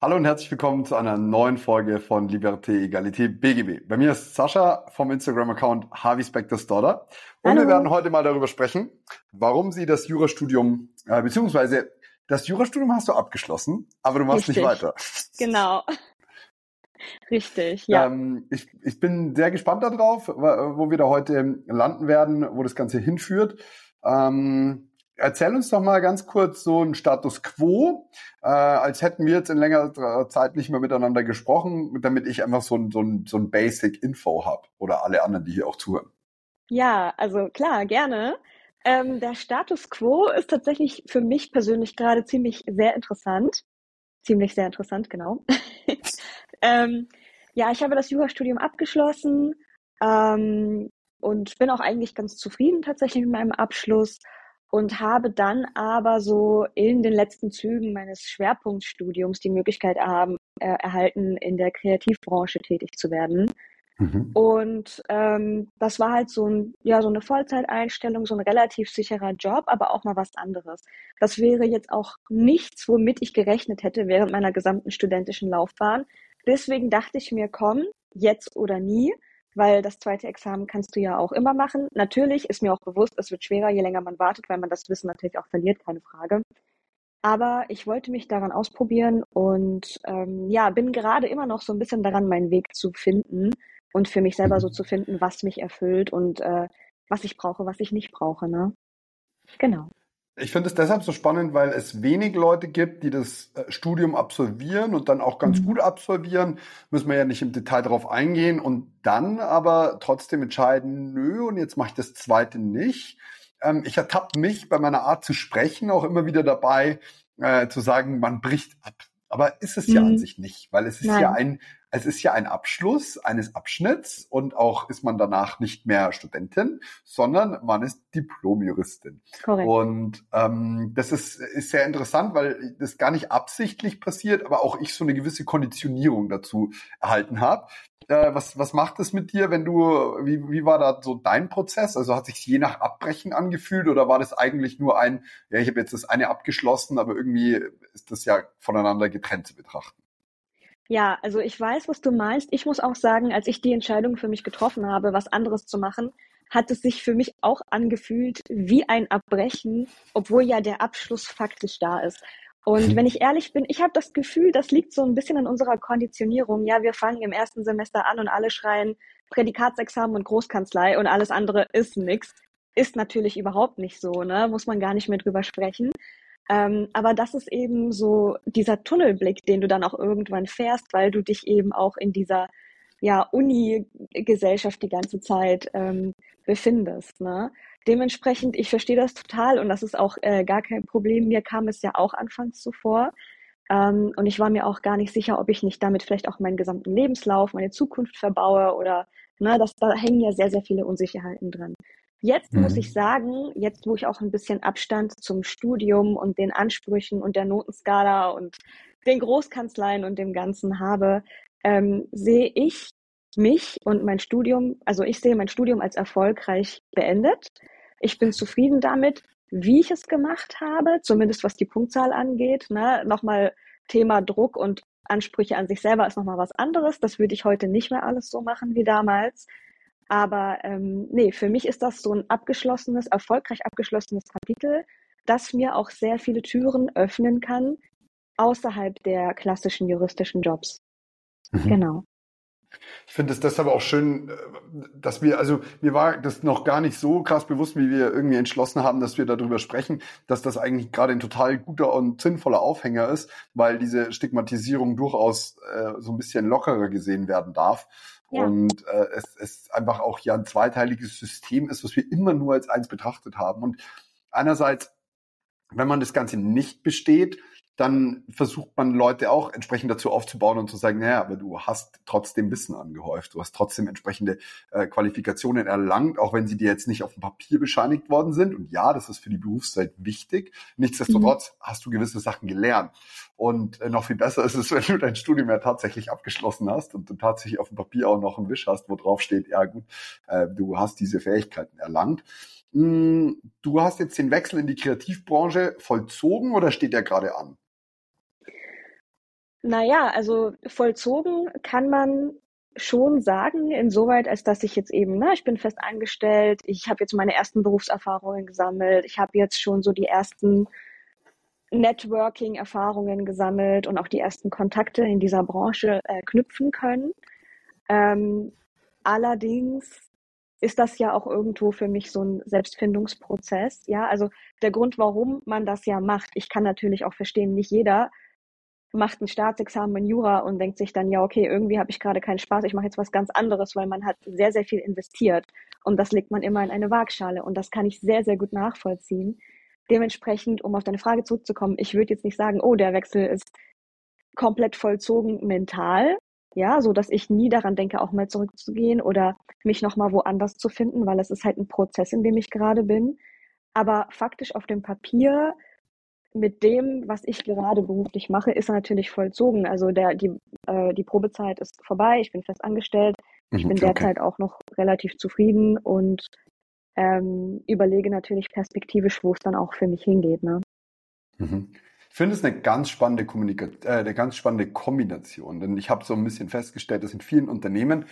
Hallo und herzlich willkommen zu einer neuen Folge von Liberté, Egalité, BGB. Bei mir ist Sascha vom Instagram-Account Harvey Spector's Daughter. Und Hallo. wir werden heute mal darüber sprechen, warum sie das Jurastudium, äh, beziehungsweise das Jurastudium hast du abgeschlossen, aber du machst Richtig. nicht weiter. Genau. Richtig, ja. Ähm, ich, ich bin sehr gespannt darauf, wo wir da heute landen werden, wo das Ganze hinführt. Ähm, Erzähl uns doch mal ganz kurz so einen Status quo, äh, als hätten wir jetzt in längerer Zeit nicht mehr miteinander gesprochen, damit ich einfach so ein, so ein, so ein Basic Info habe oder alle anderen, die hier auch zuhören. Ja, also klar, gerne. Ähm, der Status quo ist tatsächlich für mich persönlich gerade ziemlich sehr interessant. Ziemlich sehr interessant, genau. ähm, ja, ich habe das Jurastudium abgeschlossen ähm, und bin auch eigentlich ganz zufrieden tatsächlich mit meinem Abschluss und habe dann aber so in den letzten Zügen meines Schwerpunktstudiums die Möglichkeit erhaben, äh, erhalten, in der Kreativbranche tätig zu werden. Mhm. Und ähm, das war halt so, ein, ja, so eine Vollzeiteinstellung, so ein relativ sicherer Job, aber auch mal was anderes. Das wäre jetzt auch nichts, womit ich gerechnet hätte während meiner gesamten studentischen Laufbahn. Deswegen dachte ich mir, komm, jetzt oder nie weil das zweite Examen kannst du ja auch immer machen. Natürlich ist mir auch bewusst, es wird schwerer, je länger man wartet, weil man das Wissen natürlich auch verliert, keine Frage. Aber ich wollte mich daran ausprobieren und ähm, ja, bin gerade immer noch so ein bisschen daran, meinen Weg zu finden und für mich selber so zu finden, was mich erfüllt und äh, was ich brauche, was ich nicht brauche. Ne? Genau. Ich finde es deshalb so spannend, weil es wenig Leute gibt, die das äh, Studium absolvieren und dann auch ganz mhm. gut absolvieren. Müssen wir ja nicht im Detail darauf eingehen und dann aber trotzdem entscheiden, nö, und jetzt mache ich das zweite nicht. Ähm, ich ertappe mich bei meiner Art zu sprechen auch immer wieder dabei, äh, zu sagen, man bricht ab. Aber ist es mhm. ja an mhm. sich nicht, weil es ist Nein. ja ein es ist ja ein Abschluss eines Abschnitts und auch ist man danach nicht mehr Studentin, sondern man ist Diplomjuristin. Korrekt. Und ähm, das ist, ist sehr interessant, weil das gar nicht absichtlich passiert, aber auch ich so eine gewisse Konditionierung dazu erhalten habe. Äh, was, was macht es mit dir, wenn du, wie, wie war da so dein Prozess? Also hat sich je nach Abbrechen angefühlt oder war das eigentlich nur ein, ja, ich habe jetzt das eine abgeschlossen, aber irgendwie ist das ja voneinander getrennt zu betrachten? Ja, also ich weiß, was du meinst. Ich muss auch sagen, als ich die Entscheidung für mich getroffen habe, was anderes zu machen, hat es sich für mich auch angefühlt wie ein Abbrechen, obwohl ja der Abschluss faktisch da ist. Und wenn ich ehrlich bin, ich habe das Gefühl, das liegt so ein bisschen an unserer Konditionierung. Ja, wir fangen im ersten Semester an und alle schreien Prädikatsexamen und Großkanzlei und alles andere ist nix. Ist natürlich überhaupt nicht so, ne? Muss man gar nicht mehr drüber sprechen. Ähm, aber das ist eben so dieser Tunnelblick, den du dann auch irgendwann fährst, weil du dich eben auch in dieser ja, Uni-Gesellschaft die ganze Zeit ähm, befindest. Ne? Dementsprechend, ich verstehe das total und das ist auch äh, gar kein Problem. Mir kam es ja auch anfangs zuvor. Ähm, und ich war mir auch gar nicht sicher, ob ich nicht damit vielleicht auch meinen gesamten Lebenslauf, meine Zukunft verbaue oder, ne, das, da hängen ja sehr, sehr viele Unsicherheiten dran. Jetzt mhm. muss ich sagen, jetzt wo ich auch ein bisschen Abstand zum Studium und den Ansprüchen und der Notenskala und den Großkanzleien und dem Ganzen habe, ähm, sehe ich mich und mein Studium, also ich sehe mein Studium als erfolgreich beendet. Ich bin zufrieden damit, wie ich es gemacht habe, zumindest was die Punktzahl angeht. Ne? Nochmal Thema Druck und Ansprüche an sich selber ist nochmal was anderes. Das würde ich heute nicht mehr alles so machen wie damals. Aber ähm, nee, für mich ist das so ein abgeschlossenes, erfolgreich abgeschlossenes Kapitel, das mir auch sehr viele Türen öffnen kann außerhalb der klassischen juristischen Jobs. Mhm. Genau. Ich finde es deshalb auch schön, äh, dass wir, also mir war das noch gar nicht so krass bewusst, wie wir irgendwie entschlossen haben, dass wir darüber sprechen, dass das eigentlich gerade ein total guter und sinnvoller Aufhänger ist, weil diese Stigmatisierung durchaus äh, so ein bisschen lockerer gesehen werden darf. Ja. Und äh, es, es einfach auch ja ein zweiteiliges System ist, was wir immer nur als eins betrachtet haben. Und einerseits, wenn man das Ganze nicht besteht, dann versucht man Leute auch entsprechend dazu aufzubauen und zu sagen, naja, aber du hast trotzdem Wissen angehäuft, du hast trotzdem entsprechende äh, Qualifikationen erlangt, auch wenn sie dir jetzt nicht auf dem Papier bescheinigt worden sind. Und ja, das ist für die Berufszeit wichtig. Nichtsdestotrotz mhm. hast du gewisse Sachen gelernt. Und äh, noch viel besser ist es, wenn du dein Studium ja tatsächlich abgeschlossen hast und du tatsächlich auf dem Papier auch noch einen Wisch hast, wo drauf steht, ja gut, äh, du hast diese Fähigkeiten erlangt. Mm, du hast jetzt den Wechsel in die Kreativbranche vollzogen oder steht der gerade an? Naja, also vollzogen kann man schon sagen, insoweit, als dass ich jetzt eben, ne, ich bin fest angestellt, ich habe jetzt meine ersten Berufserfahrungen gesammelt, ich habe jetzt schon so die ersten Networking-Erfahrungen gesammelt und auch die ersten Kontakte in dieser Branche äh, knüpfen können. Ähm, allerdings ist das ja auch irgendwo für mich so ein Selbstfindungsprozess. Ja, also der Grund, warum man das ja macht, ich kann natürlich auch verstehen, nicht jeder macht ein Staatsexamen in Jura und denkt sich dann, ja, okay, irgendwie habe ich gerade keinen Spaß, ich mache jetzt was ganz anderes, weil man hat sehr, sehr viel investiert. Und das legt man immer in eine Waagschale. Und das kann ich sehr, sehr gut nachvollziehen. Dementsprechend, um auf deine Frage zurückzukommen, ich würde jetzt nicht sagen, oh, der Wechsel ist komplett vollzogen mental, ja, so dass ich nie daran denke, auch mal zurückzugehen oder mich nochmal woanders zu finden, weil es ist halt ein Prozess, in dem ich gerade bin. Aber faktisch auf dem Papier mit dem, was ich gerade beruflich mache, ist er natürlich vollzogen. Also der, die, äh, die Probezeit ist vorbei, ich bin fest angestellt, ich mhm, bin derzeit auch noch relativ zufrieden und ähm, überlege natürlich perspektivisch, wo es dann auch für mich hingeht. Ne? Mhm. Ich finde es eine ganz spannende Kommunikation, äh, eine ganz spannende Kombination, denn ich habe so ein bisschen festgestellt, dass in vielen Unternehmen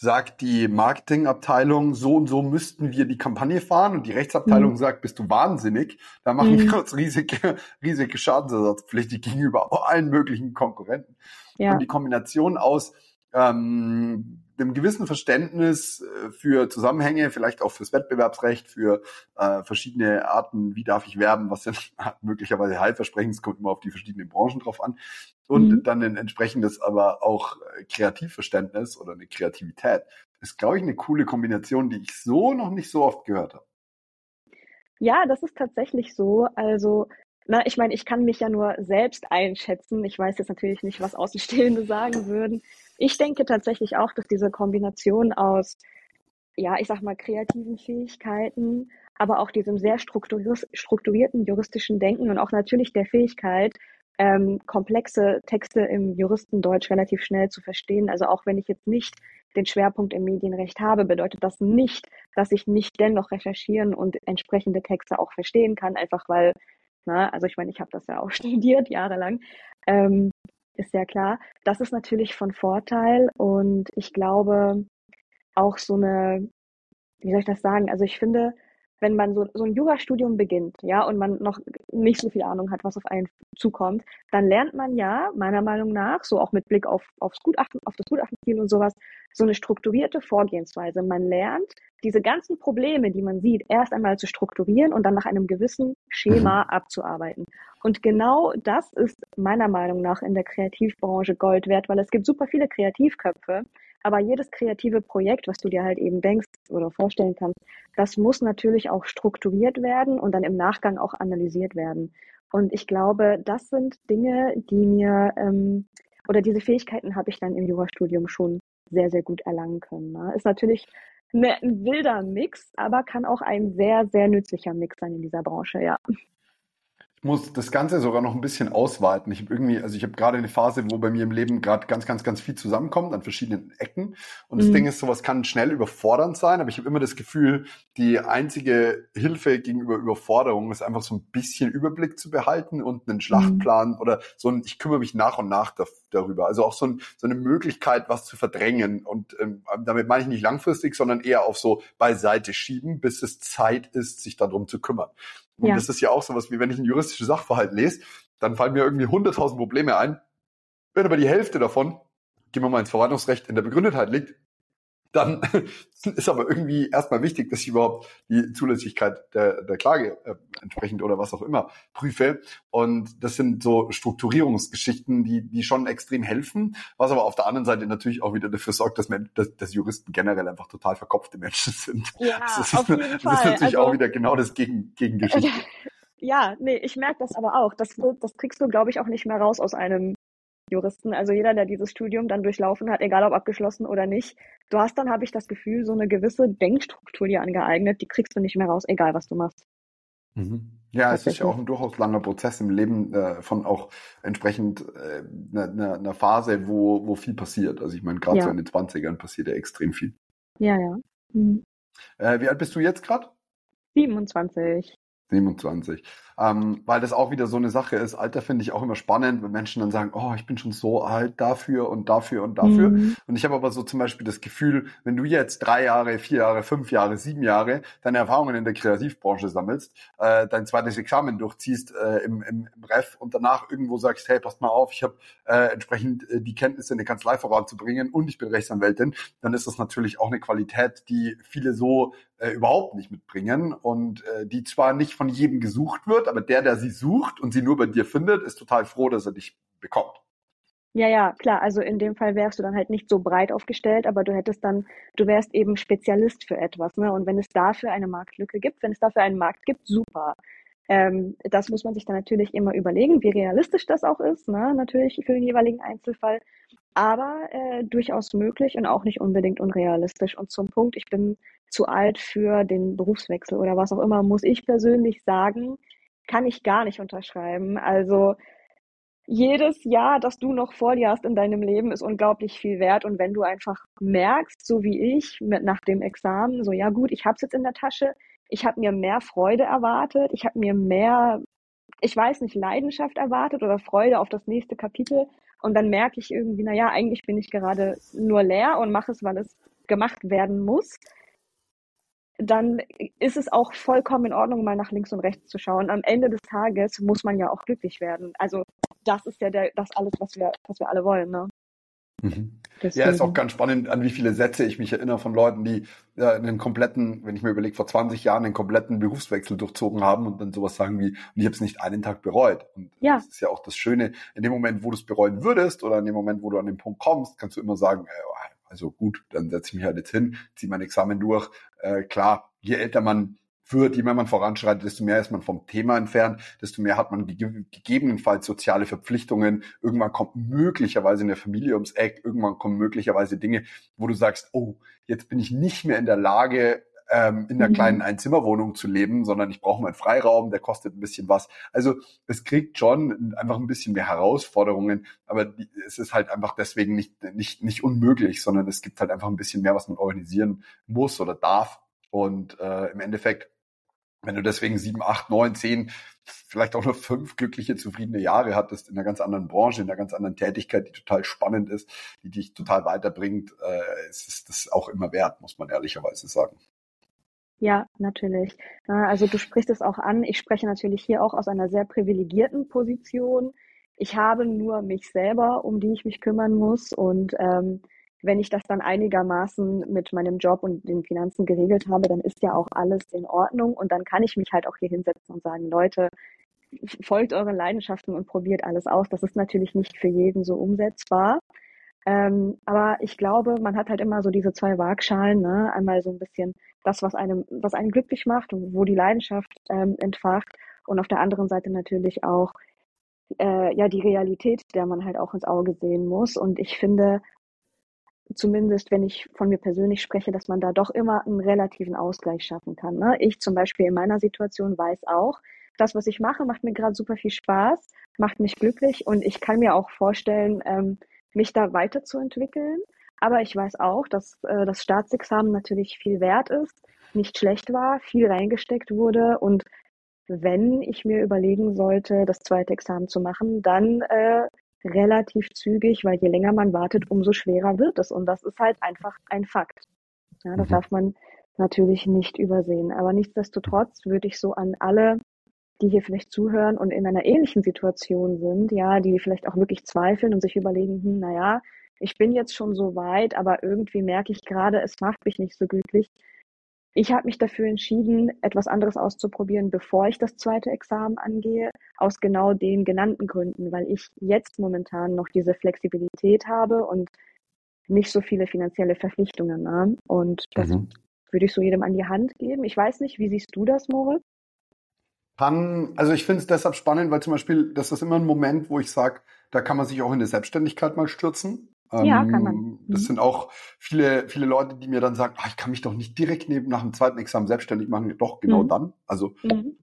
sagt die Marketingabteilung, so und so müssten wir die Kampagne fahren und die Rechtsabteilung mhm. sagt, bist du wahnsinnig, da machen mhm. wir uns riesige, riesige Schadensersatzpflichtig gegenüber allen möglichen Konkurrenten. Ja. Und die Kombination aus ähm, einem gewissen Verständnis äh, für Zusammenhänge, vielleicht auch fürs Wettbewerbsrecht, für äh, verschiedene Arten, wie darf ich werben, was sind möglicherweise Heilversprechen, es kommt immer auf die verschiedenen Branchen drauf an. Und mhm. dann ein entsprechendes, aber auch äh, Kreativverständnis oder eine Kreativität. Das ist, glaube ich, eine coole Kombination, die ich so noch nicht so oft gehört habe. Ja, das ist tatsächlich so. Also na, ich meine, ich kann mich ja nur selbst einschätzen. Ich weiß jetzt natürlich nicht, was Außenstehende sagen würden. Ich denke tatsächlich auch, dass diese Kombination aus, ja, ich sag mal, kreativen Fähigkeiten, aber auch diesem sehr strukturierten juristischen Denken und auch natürlich der Fähigkeit, ähm, komplexe Texte im Juristendeutsch relativ schnell zu verstehen. Also auch wenn ich jetzt nicht den Schwerpunkt im Medienrecht habe, bedeutet das nicht, dass ich nicht dennoch recherchieren und entsprechende Texte auch verstehen kann, einfach weil Ne? Also ich meine, ich habe das ja auch studiert, jahrelang. Ähm, ist ja klar. Das ist natürlich von Vorteil und ich glaube auch so eine, wie soll ich das sagen? Also ich finde, wenn man so, so ein Jurastudium beginnt, ja, und man noch nicht so viel Ahnung hat, was auf einen zukommt, dann lernt man ja, meiner Meinung nach, so auch mit Blick auf, aufs Gutachten, auf das Gutachtenziel und sowas, so eine strukturierte Vorgehensweise. Man lernt, diese ganzen Probleme, die man sieht, erst einmal zu strukturieren und dann nach einem gewissen Schema mhm. abzuarbeiten. Und genau das ist meiner Meinung nach in der Kreativbranche Gold wert, weil es gibt super viele Kreativköpfe, aber jedes kreative Projekt, was du dir halt eben denkst oder vorstellen kannst, das muss natürlich auch strukturiert werden und dann im Nachgang auch analysiert werden. Und ich glaube, das sind Dinge, die mir ähm, oder diese Fähigkeiten habe ich dann im Jurastudium schon sehr, sehr gut erlangen können. Ne? Ist natürlich eine, ein wilder Mix, aber kann auch ein sehr, sehr nützlicher Mix sein in dieser Branche, ja. Ich muss das Ganze sogar noch ein bisschen ausweiten. Ich habe irgendwie, also ich habe gerade eine Phase, wo bei mir im Leben gerade ganz, ganz, ganz viel zusammenkommt an verschiedenen Ecken. Und das mhm. Ding ist, sowas kann schnell überfordernd sein, aber ich habe immer das Gefühl, die einzige Hilfe gegenüber Überforderung ist einfach so ein bisschen Überblick zu behalten und einen mhm. Schlachtplan mhm. oder so ein, ich kümmere mich nach und nach da, darüber. Also auch so, ein, so eine Möglichkeit, was zu verdrängen. Und ähm, damit meine ich nicht langfristig, sondern eher auf so beiseite schieben, bis es Zeit ist, sich darum zu kümmern. Und ja. das ist ja auch sowas, wie wenn ich ein juristisches Sachverhalt lese, dann fallen mir irgendwie hunderttausend Probleme ein. Wenn aber die Hälfte davon, gehen wir mal ins Verwaltungsrecht, in der Begründetheit liegt, dann ist aber irgendwie erstmal wichtig, dass ich überhaupt die Zulässigkeit der, der Klage äh, entsprechend oder was auch immer prüfe. Und das sind so Strukturierungsgeschichten, die, die schon extrem helfen, was aber auf der anderen Seite natürlich auch wieder dafür sorgt, dass, man, dass, dass Juristen generell einfach total verkopfte Menschen sind. Ja, das, ist, auf jeden das Fall. ist natürlich also, auch wieder genau das Gegen, Gegengeschichte. Ja, nee, ich merke das aber auch. Das, das kriegst du, glaube ich, auch nicht mehr raus aus einem Juristen. Also jeder, der dieses Studium dann durchlaufen hat, egal ob abgeschlossen oder nicht, du hast dann, habe ich das Gefühl, so eine gewisse Denkstruktur dir angeeignet, die kriegst du nicht mehr raus, egal was du machst. Mhm. Ja, es ist ja auch ein durchaus langer Prozess im Leben äh, von auch entsprechend äh, einer, ne, einer Phase, wo, wo viel passiert. Also ich meine, gerade ja. so in den 20ern passiert ja extrem viel. Ja, ja. Mhm. Äh, wie alt bist du jetzt gerade? 27. 27. ähm, weil das auch wieder so eine Sache ist. Alter finde ich auch immer spannend, wenn Menschen dann sagen, oh, ich bin schon so alt dafür und dafür und dafür. Mhm. Und ich habe aber so zum Beispiel das Gefühl, wenn du jetzt drei Jahre, vier Jahre, fünf Jahre, sieben Jahre deine Erfahrungen in der Kreativbranche sammelst, äh, dein zweites Examen durchziehst äh, im, im, im Ref und danach irgendwo sagst, hey, passt mal auf, ich habe äh, entsprechend äh, die Kenntnisse in der Kanzlei voranzubringen und ich bin Rechtsanwältin, dann ist das natürlich auch eine Qualität, die viele so äh, überhaupt nicht mitbringen und äh, die zwar nicht von jedem gesucht wird, aber der, der sie sucht und sie nur bei dir findet, ist total froh, dass er dich bekommt. Ja, ja, klar. Also in dem Fall wärst du dann halt nicht so breit aufgestellt, aber du hättest dann, du wärst eben Spezialist für etwas. Ne? Und wenn es dafür eine Marktlücke gibt, wenn es dafür einen Markt gibt, super. Ähm, das muss man sich dann natürlich immer überlegen, wie realistisch das auch ist, ne? natürlich für den jeweiligen Einzelfall. Aber äh, durchaus möglich und auch nicht unbedingt unrealistisch. Und zum Punkt, ich bin zu alt für den Berufswechsel oder was auch immer, muss ich persönlich sagen, kann ich gar nicht unterschreiben. Also jedes Jahr, das du noch vor dir hast in deinem Leben, ist unglaublich viel wert. Und wenn du einfach merkst, so wie ich mit, nach dem Examen, so ja gut, ich habe es jetzt in der Tasche, ich habe mir mehr Freude erwartet, ich habe mir mehr, ich weiß nicht, Leidenschaft erwartet oder Freude auf das nächste Kapitel. Und dann merke ich irgendwie, na ja, eigentlich bin ich gerade nur leer und mache es, weil es gemacht werden muss dann ist es auch vollkommen in Ordnung, mal nach links und rechts zu schauen. Am Ende des Tages muss man ja auch glücklich werden. Also das ist ja der, das alles, was wir, was wir alle wollen. Ne? Mhm. Ja, ist auch ganz spannend, an wie viele Sätze ich mich erinnere von Leuten, die ja, einen kompletten, wenn ich mir überlege, vor 20 Jahren einen kompletten Berufswechsel durchzogen haben und dann sowas sagen wie, und ich habe es nicht einen Tag bereut. Und ja. das ist ja auch das Schöne, in dem Moment, wo du es bereuen würdest oder in dem Moment, wo du an den Punkt kommst, kannst du immer sagen, äh, also gut, dann setze ich mich halt jetzt hin, ziehe mein Examen durch. Äh, klar, je älter man wird, je mehr man voranschreitet, desto mehr ist man vom Thema entfernt, desto mehr hat man ge gegebenenfalls soziale Verpflichtungen. Irgendwann kommt möglicherweise eine Familie ums Eck, irgendwann kommen möglicherweise Dinge, wo du sagst, oh, jetzt bin ich nicht mehr in der Lage, ähm, in einer mhm. kleinen Einzimmerwohnung zu leben, sondern ich brauche meinen Freiraum, der kostet ein bisschen was. Also es kriegt schon einfach ein bisschen mehr Herausforderungen, aber die, es ist halt einfach deswegen nicht, nicht, nicht unmöglich, sondern es gibt halt einfach ein bisschen mehr, was man organisieren muss oder darf. Und äh, im Endeffekt, wenn du deswegen sieben, acht, neun, zehn, vielleicht auch nur fünf glückliche, zufriedene Jahre hattest in einer ganz anderen Branche, in einer ganz anderen Tätigkeit, die total spannend ist, die dich total weiterbringt, äh, ist das auch immer wert, muss man ehrlicherweise sagen. Ja, natürlich. Also du sprichst es auch an. Ich spreche natürlich hier auch aus einer sehr privilegierten Position. Ich habe nur mich selber, um die ich mich kümmern muss. Und ähm, wenn ich das dann einigermaßen mit meinem Job und den Finanzen geregelt habe, dann ist ja auch alles in Ordnung. Und dann kann ich mich halt auch hier hinsetzen und sagen, Leute, folgt euren Leidenschaften und probiert alles aus. Das ist natürlich nicht für jeden so umsetzbar. Ähm, aber ich glaube, man hat halt immer so diese zwei Waagschalen, ne? Einmal so ein bisschen das, was einem, was einen glücklich macht und wo die Leidenschaft ähm, entfacht. Und auf der anderen Seite natürlich auch äh, ja die Realität, der man halt auch ins Auge sehen muss. Und ich finde, zumindest wenn ich von mir persönlich spreche, dass man da doch immer einen relativen Ausgleich schaffen kann. Ne? Ich zum Beispiel in meiner Situation weiß auch, das, was ich mache, macht mir gerade super viel Spaß, macht mich glücklich und ich kann mir auch vorstellen, ähm, mich da weiterzuentwickeln. Aber ich weiß auch, dass äh, das Staatsexamen natürlich viel wert ist, nicht schlecht war, viel reingesteckt wurde und wenn ich mir überlegen sollte, das zweite Examen zu machen, dann äh, relativ zügig, weil je länger man wartet, umso schwerer wird es. Und das ist halt einfach ein Fakt. Ja, das mhm. darf man natürlich nicht übersehen. Aber nichtsdestotrotz würde ich so an alle, die hier vielleicht zuhören und in einer ähnlichen Situation sind, ja, die vielleicht auch wirklich zweifeln und sich überlegen, hm, naja, ich bin jetzt schon so weit, aber irgendwie merke ich gerade, es macht mich nicht so glücklich. Ich habe mich dafür entschieden, etwas anderes auszuprobieren, bevor ich das zweite Examen angehe, aus genau den genannten Gründen, weil ich jetzt momentan noch diese Flexibilität habe und nicht so viele finanzielle Verpflichtungen. Ne? Und das mhm. würde ich so jedem an die Hand geben. Ich weiß nicht, wie siehst du das, Moritz? Kann, also ich finde es deshalb spannend, weil zum Beispiel, das ist immer ein Moment, wo ich sage, da kann man sich auch in eine Selbstständigkeit mal stürzen. Ja, kann man. Ähm, das mhm. sind auch viele, viele Leute, die mir dann sagen, ach, ich kann mich doch nicht direkt neben nach dem zweiten Examen selbstständig machen. Doch, genau mhm. dann. Also mhm.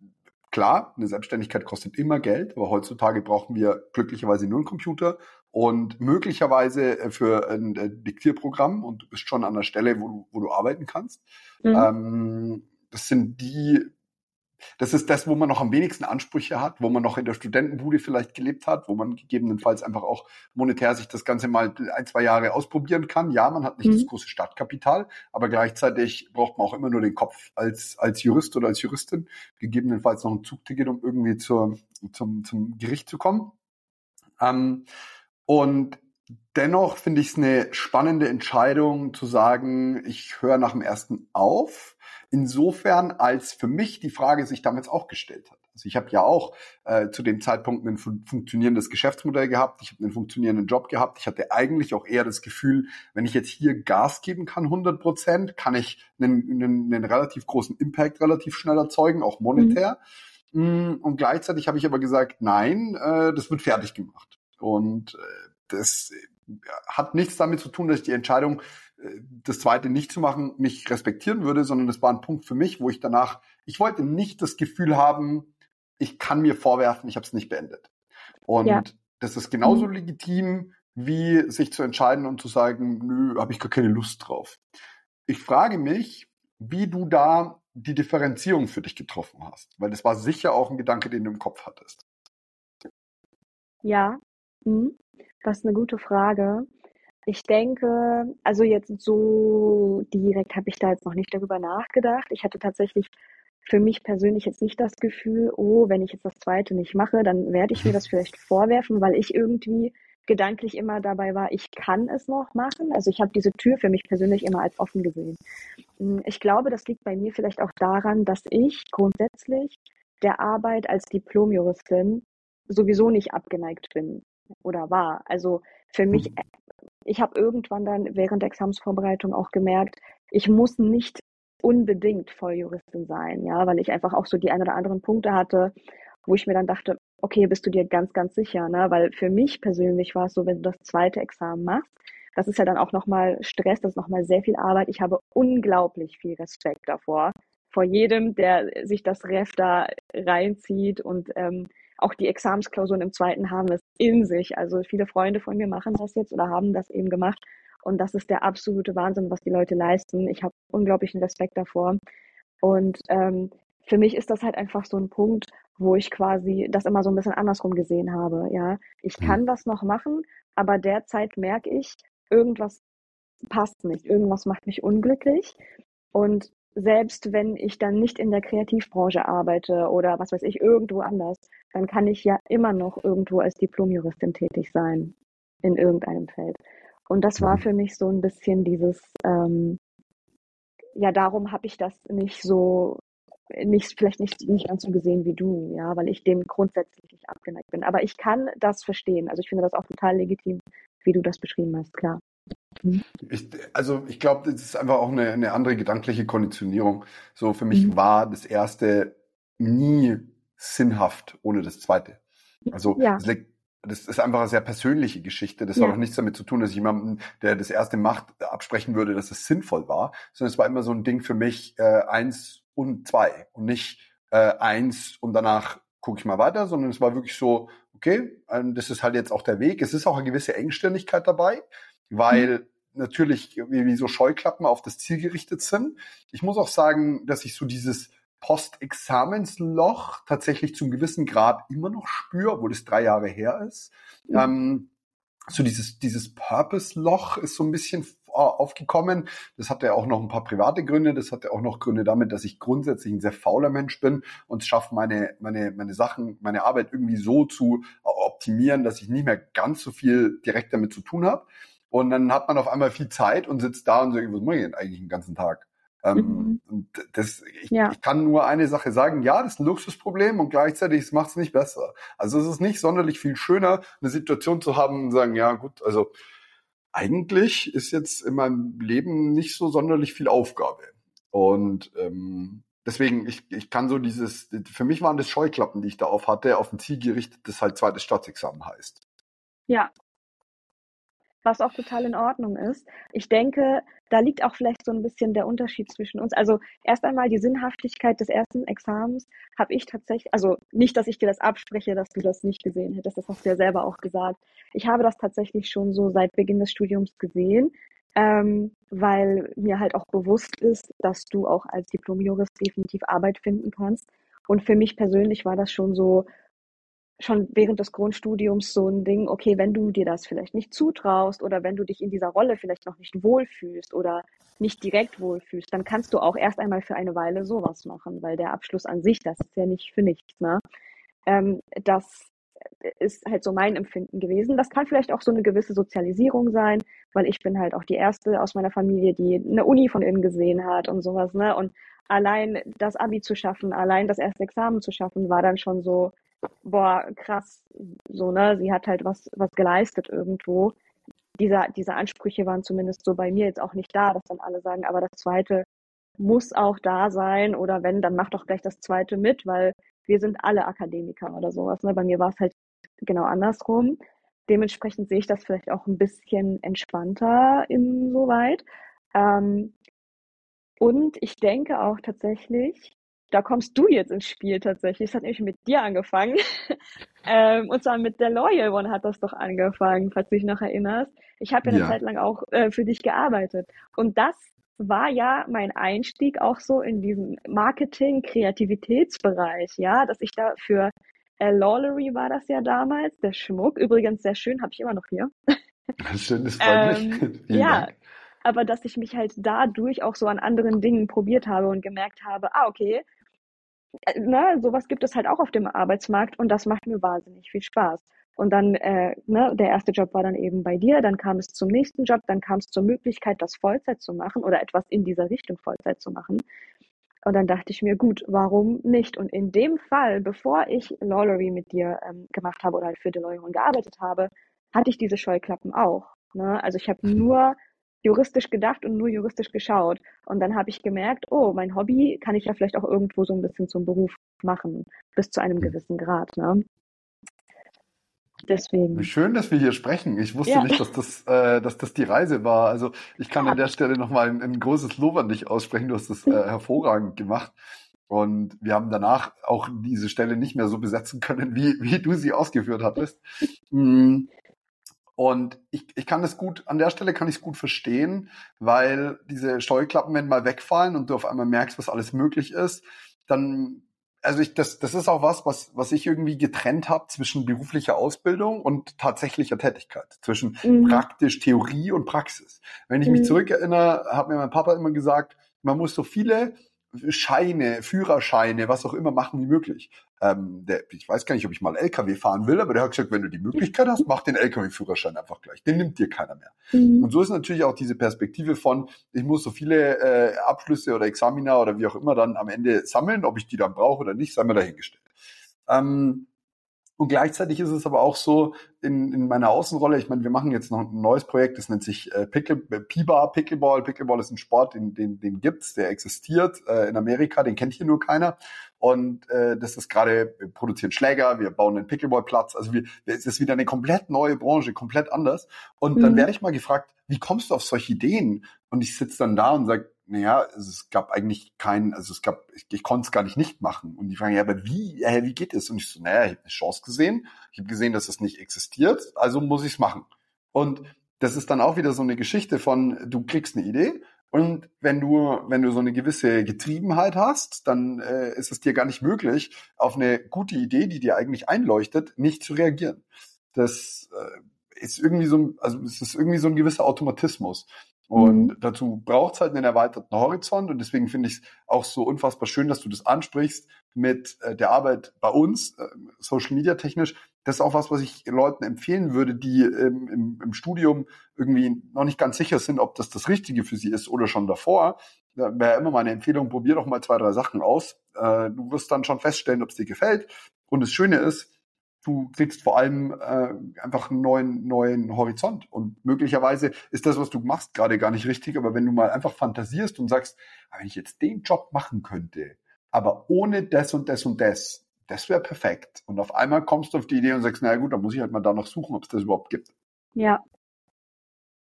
klar, eine Selbstständigkeit kostet immer Geld, aber heutzutage brauchen wir glücklicherweise nur einen Computer und möglicherweise äh, für ein äh, Diktierprogramm und du bist schon an der Stelle, wo du, wo du arbeiten kannst. Mhm. Ähm, das sind die das ist das, wo man noch am wenigsten Ansprüche hat, wo man noch in der Studentenbude vielleicht gelebt hat, wo man gegebenenfalls einfach auch monetär sich das Ganze mal ein, zwei Jahre ausprobieren kann. Ja, man hat nicht mhm. das große Stadtkapital, aber gleichzeitig braucht man auch immer nur den Kopf als, als Jurist oder als Juristin, gegebenenfalls noch ein Zugticket, um irgendwie zur, zum, zum Gericht zu kommen. Ähm, und dennoch finde ich es eine spannende Entscheidung zu sagen, ich höre nach dem ersten auf. Insofern, als für mich die Frage sich damals auch gestellt hat. Also ich habe ja auch äh, zu dem Zeitpunkt ein fun funktionierendes Geschäftsmodell gehabt, ich habe einen funktionierenden Job gehabt. Ich hatte eigentlich auch eher das Gefühl, wenn ich jetzt hier Gas geben kann, 100 Prozent, kann ich einen, einen, einen relativ großen Impact relativ schnell erzeugen, auch monetär. Mhm. Und gleichzeitig habe ich aber gesagt, nein, äh, das wird fertig gemacht. Und äh, das hat nichts damit zu tun, dass ich die Entscheidung, äh, das zweite nicht zu machen, nicht respektieren würde, sondern das war ein Punkt für mich, wo ich danach, ich wollte nicht das Gefühl haben, ich kann mir vorwerfen, ich habe es nicht beendet. Und ja. das ist genauso mhm. legitim, wie sich zu entscheiden und zu sagen, nö, habe ich gar keine Lust drauf. Ich frage mich, wie du da die Differenzierung für dich getroffen hast, weil das war sicher auch ein Gedanke, den du im Kopf hattest. Ja, mhm. Das ist eine gute Frage. Ich denke, also jetzt so direkt habe ich da jetzt noch nicht darüber nachgedacht. Ich hatte tatsächlich für mich persönlich jetzt nicht das Gefühl, oh, wenn ich jetzt das zweite nicht mache, dann werde ich mir das vielleicht vorwerfen, weil ich irgendwie gedanklich immer dabei war, ich kann es noch machen. Also ich habe diese Tür für mich persönlich immer als offen gesehen. Hm, ich glaube, das liegt bei mir vielleicht auch daran, dass ich grundsätzlich der Arbeit als Diplomjuristin sowieso nicht abgeneigt bin oder war. Also für mich, mhm. ich habe irgendwann dann während der Examensvorbereitung auch gemerkt, ich muss nicht unbedingt Volljuristin sein, ja, weil ich einfach auch so die ein oder anderen Punkte hatte, wo ich mir dann dachte, okay, bist du dir ganz, ganz sicher, ne? Weil für mich persönlich war es so, wenn du das zweite Examen machst, das ist ja dann auch nochmal Stress, das ist nochmal sehr viel Arbeit. Ich habe unglaublich viel Respekt davor, vor jedem, der sich das Ref da reinzieht und ähm, auch die Examensklausuren im zweiten haben es in sich. Also viele Freunde von mir machen das jetzt oder haben das eben gemacht. Und das ist der absolute Wahnsinn, was die Leute leisten. Ich habe unglaublichen Respekt davor. Und ähm, für mich ist das halt einfach so ein Punkt, wo ich quasi das immer so ein bisschen andersrum gesehen habe. Ja, ich kann mhm. das noch machen, aber derzeit merke ich, irgendwas passt nicht, irgendwas macht mich unglücklich. Und selbst wenn ich dann nicht in der Kreativbranche arbeite oder was weiß ich, irgendwo anders, dann kann ich ja immer noch irgendwo als Diplomjuristin tätig sein in irgendeinem Feld. Und das war mhm. für mich so ein bisschen dieses, ähm, ja, darum habe ich das nicht so, nicht, vielleicht nicht, nicht ganz so gesehen wie du, ja, weil ich dem grundsätzlich nicht abgeneigt bin. Aber ich kann das verstehen. Also ich finde das auch total legitim, wie du das beschrieben hast, klar. Ich, also ich glaube, das ist einfach auch eine, eine andere gedankliche Konditionierung. So für mich mhm. war das erste nie sinnhaft ohne das zweite. Also ja. das, das, ist einfach eine sehr persönliche Geschichte. Das ja. hat auch nichts damit zu tun, dass ich jemandem, der das erste macht, absprechen würde, dass es sinnvoll war, sondern es war immer so ein Ding für mich, äh, eins und zwei und nicht äh, eins und danach gucke ich mal weiter, sondern es war wirklich so, okay, ähm, das ist halt jetzt auch der Weg. Es ist auch eine gewisse Engständigkeit dabei weil natürlich wie so Scheuklappen auf das Ziel gerichtet sind. Ich muss auch sagen, dass ich so dieses Postexamensloch tatsächlich zum gewissen Grad immer noch spüre, obwohl es drei Jahre her ist. Mhm. Ähm, so dieses, dieses Purpose-Loch ist so ein bisschen aufgekommen. Das hatte auch noch ein paar private Gründe. Das hatte auch noch Gründe damit, dass ich grundsätzlich ein sehr fauler Mensch bin und es schaffe, meine, meine, meine Sachen, meine Arbeit irgendwie so zu optimieren, dass ich nicht mehr ganz so viel direkt damit zu tun habe. Und dann hat man auf einmal viel Zeit und sitzt da und sagt, was mache ich denn eigentlich den ganzen Tag? Ähm, mhm. und das, ich, ja. ich, kann nur eine Sache sagen, ja, das ist ein Luxusproblem und gleichzeitig macht es nicht besser. Also es ist nicht sonderlich viel schöner, eine Situation zu haben und sagen, ja gut, also eigentlich ist jetzt in meinem Leben nicht so sonderlich viel Aufgabe. Und ähm, deswegen, ich, ich kann so dieses, für mich waren das Scheuklappen, die ich da auf hatte, auf ein Ziel gerichtet, das halt zweites Staatsexamen heißt. Ja, was auch total in Ordnung ist. Ich denke, da liegt auch vielleicht so ein bisschen der Unterschied zwischen uns. Also erst einmal die Sinnhaftigkeit des ersten Examens habe ich tatsächlich, also nicht, dass ich dir das abspreche, dass du das nicht gesehen hättest, das hast du ja selber auch gesagt. Ich habe das tatsächlich schon so seit Beginn des Studiums gesehen, ähm, weil mir halt auch bewusst ist, dass du auch als Diplomjurist definitiv Arbeit finden kannst Und für mich persönlich war das schon so, schon während des Grundstudiums so ein Ding, okay, wenn du dir das vielleicht nicht zutraust oder wenn du dich in dieser Rolle vielleicht noch nicht wohlfühlst oder nicht direkt wohlfühlst, dann kannst du auch erst einmal für eine Weile sowas machen, weil der Abschluss an sich, das ist ja nicht für nichts, ne? Ähm, das ist halt so mein Empfinden gewesen. Das kann vielleicht auch so eine gewisse Sozialisierung sein, weil ich bin halt auch die erste aus meiner Familie, die eine Uni von innen gesehen hat und sowas, ne? Und allein das Abi zu schaffen, allein das erste Examen zu schaffen, war dann schon so, boah, krass, so, ne? Sie hat halt was, was geleistet irgendwo. Dieser, diese Ansprüche waren zumindest so bei mir jetzt auch nicht da, dass dann alle sagen, aber das zweite muss auch da sein oder wenn, dann mach doch gleich das zweite mit, weil wir sind alle Akademiker oder sowas. Ne? Bei mir war es halt genau andersrum. Dementsprechend sehe ich das vielleicht auch ein bisschen entspannter insoweit. Ähm, und ich denke auch tatsächlich, da kommst du jetzt ins Spiel tatsächlich. Es hat nämlich mit dir angefangen. ähm, und zwar mit der Loyal One hat das doch angefangen, falls du dich noch erinnerst. Ich habe ja eine ja. Zeit lang auch äh, für dich gearbeitet. Und das war ja mein Einstieg auch so in diesen Marketing-Kreativitätsbereich, ja, dass ich da für äh, Lawlery war das ja damals, der Schmuck, übrigens sehr schön, habe ich immer noch hier. Schön, das freut ähm, mich. ja, Dank. Aber dass ich mich halt dadurch auch so an anderen Dingen probiert habe und gemerkt habe, ah, okay, äh, ne, sowas gibt es halt auch auf dem Arbeitsmarkt und das macht mir wahnsinnig viel Spaß. Und dann, äh, ne, der erste Job war dann eben bei dir, dann kam es zum nächsten Job, dann kam es zur Möglichkeit, das Vollzeit zu machen oder etwas in dieser Richtung Vollzeit zu machen. Und dann dachte ich mir, gut, warum nicht? Und in dem Fall, bevor ich Lawlery mit dir ähm, gemacht habe oder halt für DeLorean gearbeitet habe, hatte ich diese Scheuklappen auch. Ne? Also ich habe nur juristisch gedacht und nur juristisch geschaut. Und dann habe ich gemerkt, oh, mein Hobby kann ich ja vielleicht auch irgendwo so ein bisschen zum Beruf machen, bis zu einem gewissen Grad. Ne? Deswegen. Schön, dass wir hier sprechen. Ich wusste ja. nicht, dass das, äh, dass das die Reise war. Also ich kann an der Stelle nochmal ein, ein großes Lob an dich aussprechen. Du hast das äh, hervorragend gemacht. Und wir haben danach auch diese Stelle nicht mehr so besetzen können, wie, wie du sie ausgeführt hattest. Mm. Und ich, ich kann es gut, an der Stelle kann ich es gut verstehen, weil diese Steuerklappen, wenn mal wegfallen und du auf einmal merkst, was alles möglich ist, dann also ich, das, das ist auch was, was, was ich irgendwie getrennt habe zwischen beruflicher Ausbildung und tatsächlicher Tätigkeit, zwischen mhm. praktisch Theorie und Praxis. Wenn ich mich mhm. zurückerinnere, hat mir mein Papa immer gesagt, man muss so viele Scheine, Führerscheine, was auch immer machen wie möglich. Ähm, der, ich weiß gar nicht, ob ich mal LKW fahren will, aber der hat gesagt, wenn du die Möglichkeit hast, mach den LKW-Führerschein einfach gleich. Den nimmt dir keiner mehr. Mhm. Und so ist natürlich auch diese Perspektive von, ich muss so viele äh, Abschlüsse oder Examina oder wie auch immer dann am Ende sammeln, ob ich die dann brauche oder nicht, sei mir dahingestellt. Ähm, und gleichzeitig ist es aber auch so in, in meiner Außenrolle, ich meine, wir machen jetzt noch ein neues Projekt, das nennt sich äh, Pickle, äh, Piba Pickleball. Pickleball ist ein Sport, den, den, den gibt's, der existiert äh, in Amerika, den kennt hier nur keiner. Und äh, das ist gerade, wir produzieren Schläger, wir bauen einen Pickleballplatz. Also wir, es ist wieder eine komplett neue Branche, komplett anders. Und mhm. dann werde ich mal gefragt, wie kommst du auf solche Ideen? Und ich sitze dann da und sage, naja, es gab eigentlich keinen, also es gab, ich, ich konnte es gar nicht nicht machen. Und die fragen, ja, aber wie, äh, wie geht es? Und ich so, naja, ich habe eine Chance gesehen, ich habe gesehen, dass es nicht existiert, also muss ich es machen. Und das ist dann auch wieder so eine Geschichte von, du kriegst eine Idee und wenn du, wenn du so eine gewisse Getriebenheit hast, dann äh, ist es dir gar nicht möglich, auf eine gute Idee, die dir eigentlich einleuchtet, nicht zu reagieren. Das äh, ist irgendwie so, also es ist irgendwie so ein gewisser Automatismus. Und mhm. dazu braucht es halt einen erweiterten Horizont und deswegen finde ich es auch so unfassbar schön, dass du das ansprichst mit äh, der Arbeit bei uns, äh, Social Media technisch. Das ist auch was, was ich Leuten empfehlen würde, die ähm, im, im Studium irgendwie noch nicht ganz sicher sind, ob das das Richtige für sie ist oder schon davor. Da wäre immer meine Empfehlung, probier doch mal zwei, drei Sachen aus. Äh, du wirst dann schon feststellen, ob es dir gefällt. Und das Schöne ist, du kriegst vor allem äh, einfach einen neuen, neuen Horizont. Und möglicherweise ist das, was du machst, gerade gar nicht richtig. Aber wenn du mal einfach fantasierst und sagst, ah, wenn ich jetzt den Job machen könnte, aber ohne das und das und das, das wäre perfekt. Und auf einmal kommst du auf die Idee und sagst, naja gut, dann muss ich halt mal danach suchen, ob es das überhaupt gibt. Ja,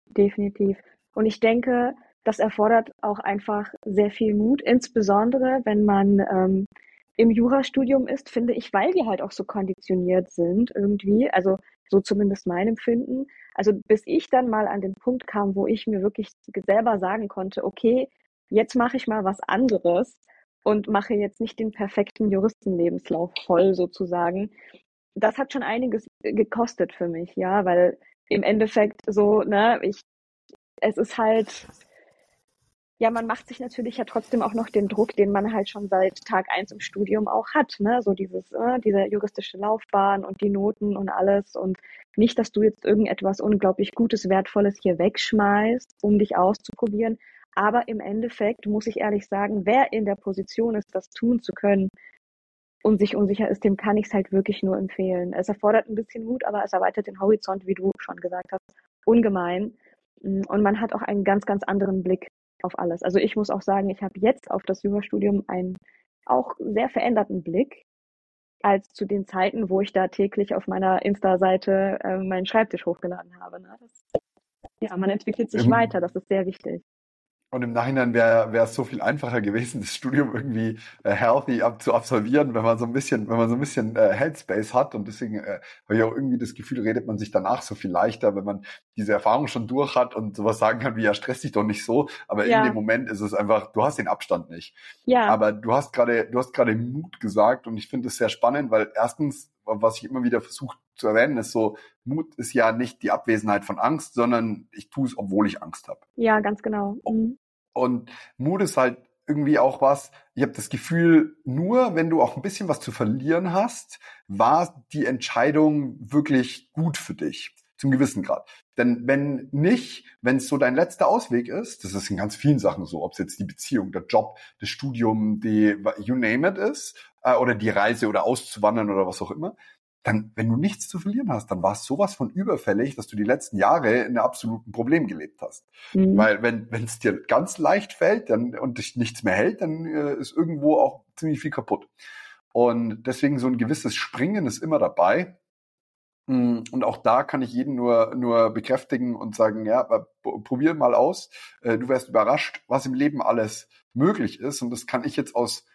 definitiv. Und ich denke, das erfordert auch einfach sehr viel Mut, insbesondere wenn man ähm, im Jurastudium ist, finde ich, weil wir halt auch so konditioniert sind irgendwie, also so zumindest mein Empfinden. Also bis ich dann mal an den Punkt kam, wo ich mir wirklich selber sagen konnte, okay, jetzt mache ich mal was anderes und mache jetzt nicht den perfekten Juristenlebenslauf voll sozusagen. Das hat schon einiges gekostet für mich, ja, weil im Endeffekt so, ne, ich, es ist halt, ja, man macht sich natürlich ja trotzdem auch noch den Druck, den man halt schon seit Tag eins im Studium auch hat, ne? So dieses, äh, diese juristische Laufbahn und die Noten und alles und nicht, dass du jetzt irgendetwas unglaublich Gutes, Wertvolles hier wegschmeißt, um dich auszuprobieren. Aber im Endeffekt muss ich ehrlich sagen, wer in der Position ist, das tun zu können und sich unsicher ist, dem kann ich es halt wirklich nur empfehlen. Es erfordert ein bisschen Mut, aber es erweitert den Horizont, wie du schon gesagt hast, ungemein. Und man hat auch einen ganz, ganz anderen Blick auf alles. Also ich muss auch sagen, ich habe jetzt auf das Jurastudium einen auch sehr veränderten Blick als zu den Zeiten, wo ich da täglich auf meiner Insta-Seite äh, meinen Schreibtisch hochgeladen habe. Ne? Das, ja, man entwickelt sich ähm, weiter, das ist sehr wichtig. Und im Nachhinein wäre es so viel einfacher gewesen, das Studium irgendwie äh, healthy ab, zu absolvieren, wenn man so ein bisschen, wenn man so ein bisschen äh, Headspace hat. Und deswegen äh, habe ich auch irgendwie das Gefühl, redet man sich danach so viel leichter, wenn man diese Erfahrung schon durch hat und sowas sagen kann wie, ja, stress dich doch nicht so. Aber ja. in dem Moment ist es einfach, du hast den Abstand nicht. Ja. Aber du hast gerade, du hast gerade Mut gesagt und ich finde es sehr spannend, weil erstens, was ich immer wieder versuche zu erwähnen, ist so, Mut ist ja nicht die Abwesenheit von Angst, sondern ich tue es, obwohl ich Angst habe. Ja, ganz genau. Mhm. Und Mut ist halt irgendwie auch was, ich habe das Gefühl, nur wenn du auch ein bisschen was zu verlieren hast, war die Entscheidung wirklich gut für dich, zum gewissen Grad. Denn wenn nicht, wenn es so dein letzter Ausweg ist, das ist in ganz vielen Sachen so, ob es jetzt die Beziehung, der Job, das Studium, die you name it ist, äh, oder die Reise oder auszuwandern oder was auch immer, dann, wenn du nichts zu verlieren hast, dann war es sowas von überfällig, dass du die letzten Jahre in einem absoluten Problem gelebt hast. Mhm. Weil wenn es dir ganz leicht fällt dann, und dich nichts mehr hält, dann äh, ist irgendwo auch ziemlich viel kaputt. Und deswegen so ein gewisses Springen ist immer dabei. Mm, und auch da kann ich jeden nur, nur bekräftigen und sagen, ja, probier mal aus. Äh, du wirst überrascht, was im Leben alles möglich ist. Und das kann ich jetzt aus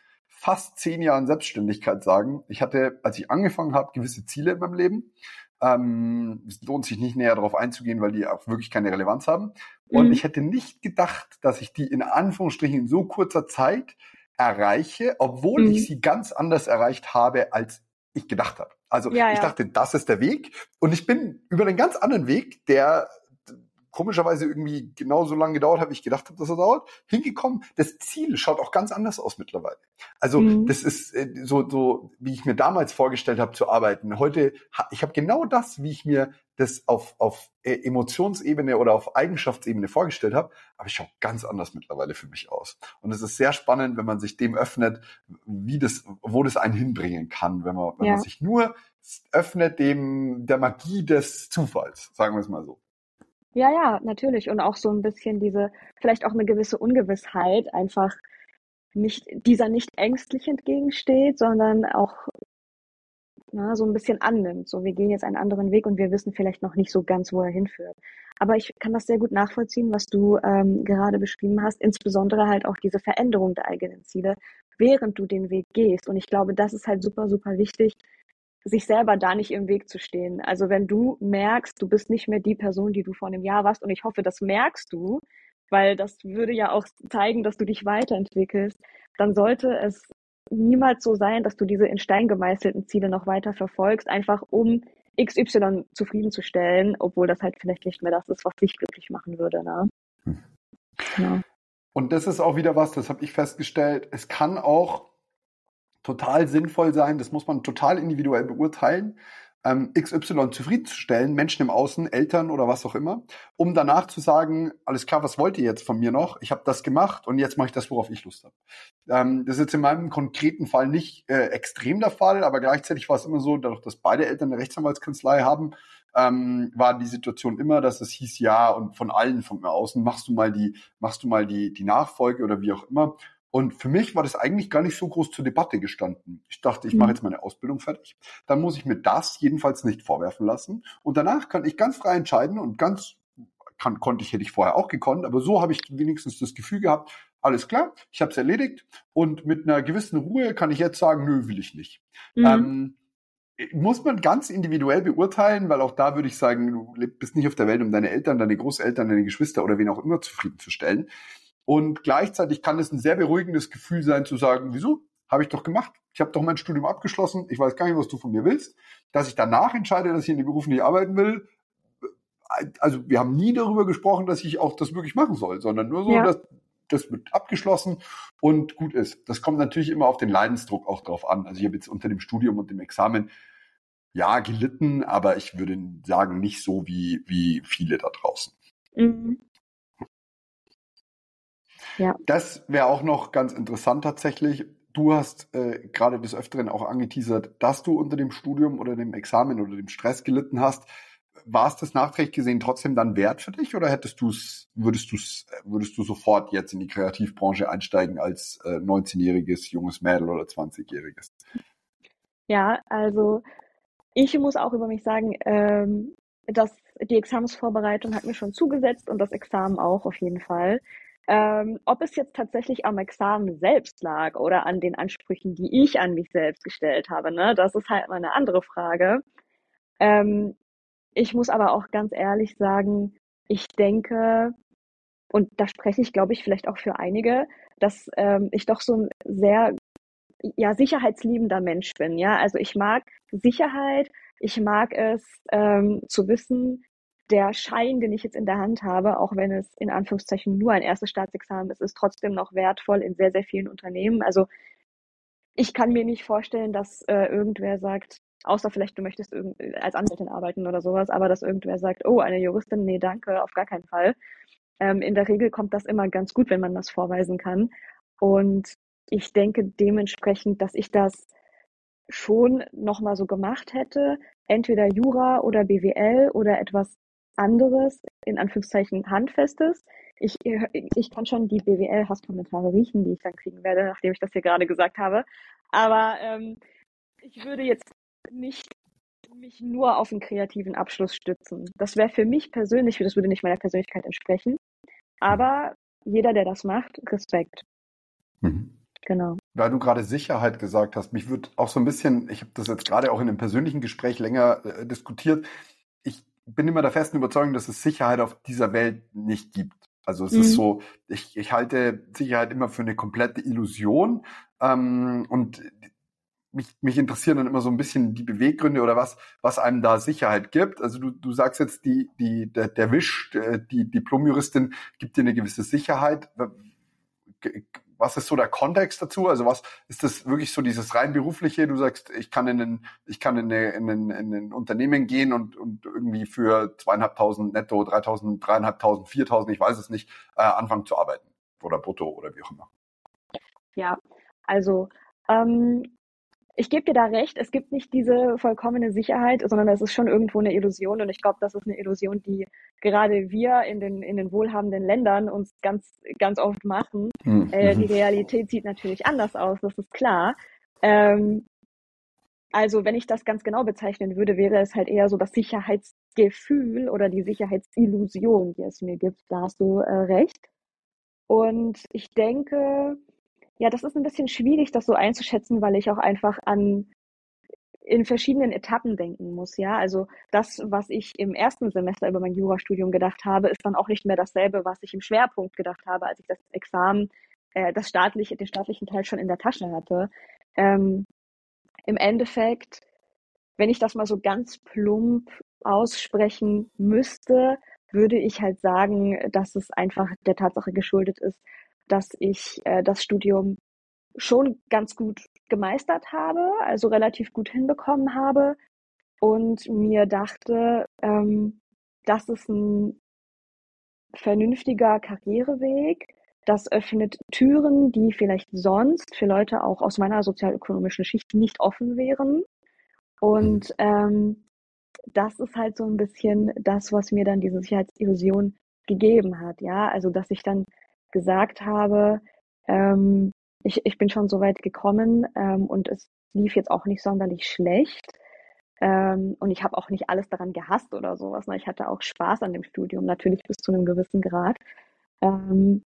fast zehn Jahren Selbstständigkeit sagen. Ich hatte, als ich angefangen habe, gewisse Ziele in meinem Leben. Ähm, es lohnt sich nicht näher darauf einzugehen, weil die auch wirklich keine Relevanz haben. Und mhm. ich hätte nicht gedacht, dass ich die in Anführungsstrichen in so kurzer Zeit erreiche, obwohl mhm. ich sie ganz anders erreicht habe, als ich gedacht habe. Also ja, ich ja. dachte, das ist der Weg. Und ich bin über einen ganz anderen Weg, der komischerweise irgendwie genauso lange gedauert hat, wie ich gedacht habe, dass er dauert, hingekommen. Das Ziel schaut auch ganz anders aus mittlerweile. Also mhm. das ist äh, so, so, wie ich mir damals vorgestellt habe zu arbeiten. Heute, ich habe genau das, wie ich mir das auf, auf äh, Emotionsebene oder auf Eigenschaftsebene vorgestellt habe, aber es schaut ganz anders mittlerweile für mich aus. Und es ist sehr spannend, wenn man sich dem öffnet, wie das, wo das einen hinbringen kann, wenn man, wenn ja. man sich nur öffnet dem der Magie des Zufalls, sagen wir es mal so. Ja, ja, natürlich. Und auch so ein bisschen diese, vielleicht auch eine gewisse Ungewissheit einfach nicht, dieser nicht ängstlich entgegensteht, sondern auch na, so ein bisschen annimmt. So, wir gehen jetzt einen anderen Weg und wir wissen vielleicht noch nicht so ganz, wo er hinführt. Aber ich kann das sehr gut nachvollziehen, was du ähm, gerade beschrieben hast, insbesondere halt auch diese Veränderung der eigenen Ziele, während du den Weg gehst. Und ich glaube, das ist halt super, super wichtig, sich selber da nicht im Weg zu stehen. Also wenn du merkst, du bist nicht mehr die Person, die du vor einem Jahr warst, und ich hoffe, das merkst du, weil das würde ja auch zeigen, dass du dich weiterentwickelst, dann sollte es niemals so sein, dass du diese in Stein gemeißelten Ziele noch weiter verfolgst, einfach um XY zufriedenzustellen, obwohl das halt vielleicht nicht mehr das ist, was dich glücklich machen würde. Ne? Hm. Ja. Und das ist auch wieder was, das habe ich festgestellt. Es kann auch total sinnvoll sein, das muss man total individuell beurteilen, ähm, XY zufriedenzustellen, Menschen im Außen, Eltern oder was auch immer, um danach zu sagen, alles klar, was wollt ihr jetzt von mir noch? Ich habe das gemacht und jetzt mache ich das, worauf ich Lust habe. Ähm, das ist jetzt in meinem konkreten Fall nicht äh, extrem der Fall, aber gleichzeitig war es immer so, dadurch, dass beide Eltern eine Rechtsanwaltskanzlei haben, ähm, war die Situation immer, dass es hieß ja und von allen von mir außen machst du mal die, machst du mal die die Nachfolge oder wie auch immer. Und für mich war das eigentlich gar nicht so groß zur Debatte gestanden. Ich dachte, ich mache mhm. jetzt meine Ausbildung fertig. Dann muss ich mir das jedenfalls nicht vorwerfen lassen. Und danach kann ich ganz frei entscheiden und ganz kann, konnte ich, hätte ich vorher auch gekonnt, aber so habe ich wenigstens das Gefühl gehabt, alles klar, ich habe es erledigt und mit einer gewissen Ruhe kann ich jetzt sagen, nö, will ich nicht. Mhm. Ähm, muss man ganz individuell beurteilen, weil auch da würde ich sagen, du bist nicht auf der Welt, um deine Eltern, deine Großeltern, deine Geschwister oder wen auch immer zufriedenzustellen. Und gleichzeitig kann es ein sehr beruhigendes Gefühl sein zu sagen, wieso? Habe ich doch gemacht. Ich habe doch mein Studium abgeschlossen. Ich weiß gar nicht, was du von mir willst. Dass ich danach entscheide, dass ich in den Berufen nicht arbeiten will. Also wir haben nie darüber gesprochen, dass ich auch das wirklich machen soll, sondern nur so, ja. dass das wird abgeschlossen und gut ist. Das kommt natürlich immer auf den Leidensdruck auch drauf an. Also ich habe jetzt unter dem Studium und dem Examen ja gelitten, aber ich würde sagen, nicht so wie, wie viele da draußen. Mhm. Ja. Das wäre auch noch ganz interessant tatsächlich. Du hast äh, gerade des Öfteren auch angeteasert, dass du unter dem Studium oder dem Examen oder dem Stress gelitten hast. War es das nachträglich gesehen trotzdem dann wert für dich oder hättest du es, würdest du würdest du sofort jetzt in die Kreativbranche einsteigen als äh, 19-jähriges junges Mädel oder 20-jähriges? Ja, also ich muss auch über mich sagen, ähm, dass die Examensvorbereitung hat mir schon zugesetzt und das Examen auch auf jeden Fall. Ähm, ob es jetzt tatsächlich am Examen selbst lag oder an den Ansprüchen, die ich an mich selbst gestellt habe, ne, das ist halt mal eine andere Frage. Ähm, ich muss aber auch ganz ehrlich sagen, ich denke, und da spreche ich, glaube ich, vielleicht auch für einige, dass ähm, ich doch so ein sehr ja, sicherheitsliebender Mensch bin. Ja, also ich mag Sicherheit. Ich mag es ähm, zu wissen, der Schein, den ich jetzt in der Hand habe, auch wenn es in Anführungszeichen nur ein erstes Staatsexamen ist, ist trotzdem noch wertvoll in sehr, sehr vielen Unternehmen. Also ich kann mir nicht vorstellen, dass äh, irgendwer sagt, außer vielleicht du möchtest als Anwältin arbeiten oder sowas, aber dass irgendwer sagt, oh, eine Juristin, nee, danke, auf gar keinen Fall. Ähm, in der Regel kommt das immer ganz gut, wenn man das vorweisen kann. Und ich denke dementsprechend, dass ich das schon nochmal so gemacht hätte, entweder Jura oder BWL oder etwas anderes, in Anführungszeichen Handfestes. Ich, ich kann schon die BWL-Hasskommentare riechen, die ich dann kriegen werde, nachdem ich das hier gerade gesagt habe. Aber ähm, ich würde jetzt nicht mich nur auf einen kreativen Abschluss stützen. Das wäre für mich persönlich, das würde nicht meiner Persönlichkeit entsprechen. Aber jeder, der das macht, Respekt. Mhm. Genau. Weil du gerade Sicherheit gesagt hast, mich wird auch so ein bisschen, ich habe das jetzt gerade auch in einem persönlichen Gespräch länger äh, diskutiert, ich bin immer der festen Überzeugung, dass es Sicherheit auf dieser Welt nicht gibt. Also es mhm. ist so, ich, ich halte Sicherheit immer für eine komplette Illusion. Ähm, und mich, mich interessieren dann immer so ein bisschen die Beweggründe oder was, was einem da Sicherheit gibt. Also du, du sagst jetzt, die, die, der, der Wisch, die Diplomjuristin gibt dir eine gewisse Sicherheit was ist so der Kontext dazu? Also was ist das wirklich so dieses rein berufliche? Du sagst, ich kann in ein, ich kann in, eine, in, ein, in ein Unternehmen gehen und, und irgendwie für zweieinhalbtausend netto, dreitausend, dreieinhalbtausend, viertausend, ich weiß es nicht, äh, anfangen zu arbeiten oder brutto oder wie auch immer. Ja, also ähm, ich gebe dir da recht, es gibt nicht diese vollkommene Sicherheit, sondern es ist schon irgendwo eine Illusion. Und ich glaube, das ist eine Illusion, die gerade wir in den, in den wohlhabenden Ländern uns ganz, ganz oft machen. Mhm. Äh, die Realität sieht natürlich anders aus, das ist klar. Ähm, also wenn ich das ganz genau bezeichnen würde, wäre es halt eher so das Sicherheitsgefühl oder die Sicherheitsillusion, die es mir gibt. Da hast du äh, recht. Und ich denke, ja, das ist ein bisschen schwierig, das so einzuschätzen, weil ich auch einfach an in verschiedenen Etappen denken muss, ja. Also das, was ich im ersten Semester über mein Jurastudium gedacht habe, ist dann auch nicht mehr dasselbe, was ich im Schwerpunkt gedacht habe, als ich das Examen, äh, das staatliche, den staatlichen Teil schon in der Tasche hatte. Ähm, Im Endeffekt, wenn ich das mal so ganz plump aussprechen müsste, würde ich halt sagen, dass es einfach der Tatsache geschuldet ist, dass ich äh, das Studium schon ganz gut gemeistert habe, also relativ gut hinbekommen habe und mir dachte, ähm, das ist ein vernünftiger Karriereweg. Das öffnet Türen, die vielleicht sonst für Leute auch aus meiner sozialökonomischen Schicht nicht offen wären. Und ähm, das ist halt so ein bisschen das, was mir dann diese Sicherheitsillusion gegeben hat. Ja, also dass ich dann gesagt habe, ähm, ich, ich bin schon so weit gekommen ähm, und es lief jetzt auch nicht sonderlich schlecht. Ähm, und ich habe auch nicht alles daran gehasst oder sowas. Ne? Ich hatte auch Spaß an dem Studium, natürlich bis zu einem gewissen Grad. Ähm,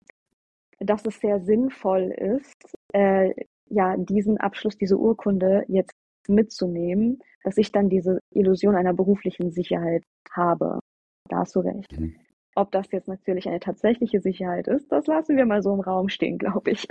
dass es sehr sinnvoll ist, äh, ja, diesen Abschluss, diese Urkunde jetzt mitzunehmen, dass ich dann diese Illusion einer beruflichen Sicherheit habe. Da hast du recht. Mhm. Ob das jetzt natürlich eine tatsächliche Sicherheit ist, das lassen wir mal so im Raum stehen, glaube ich.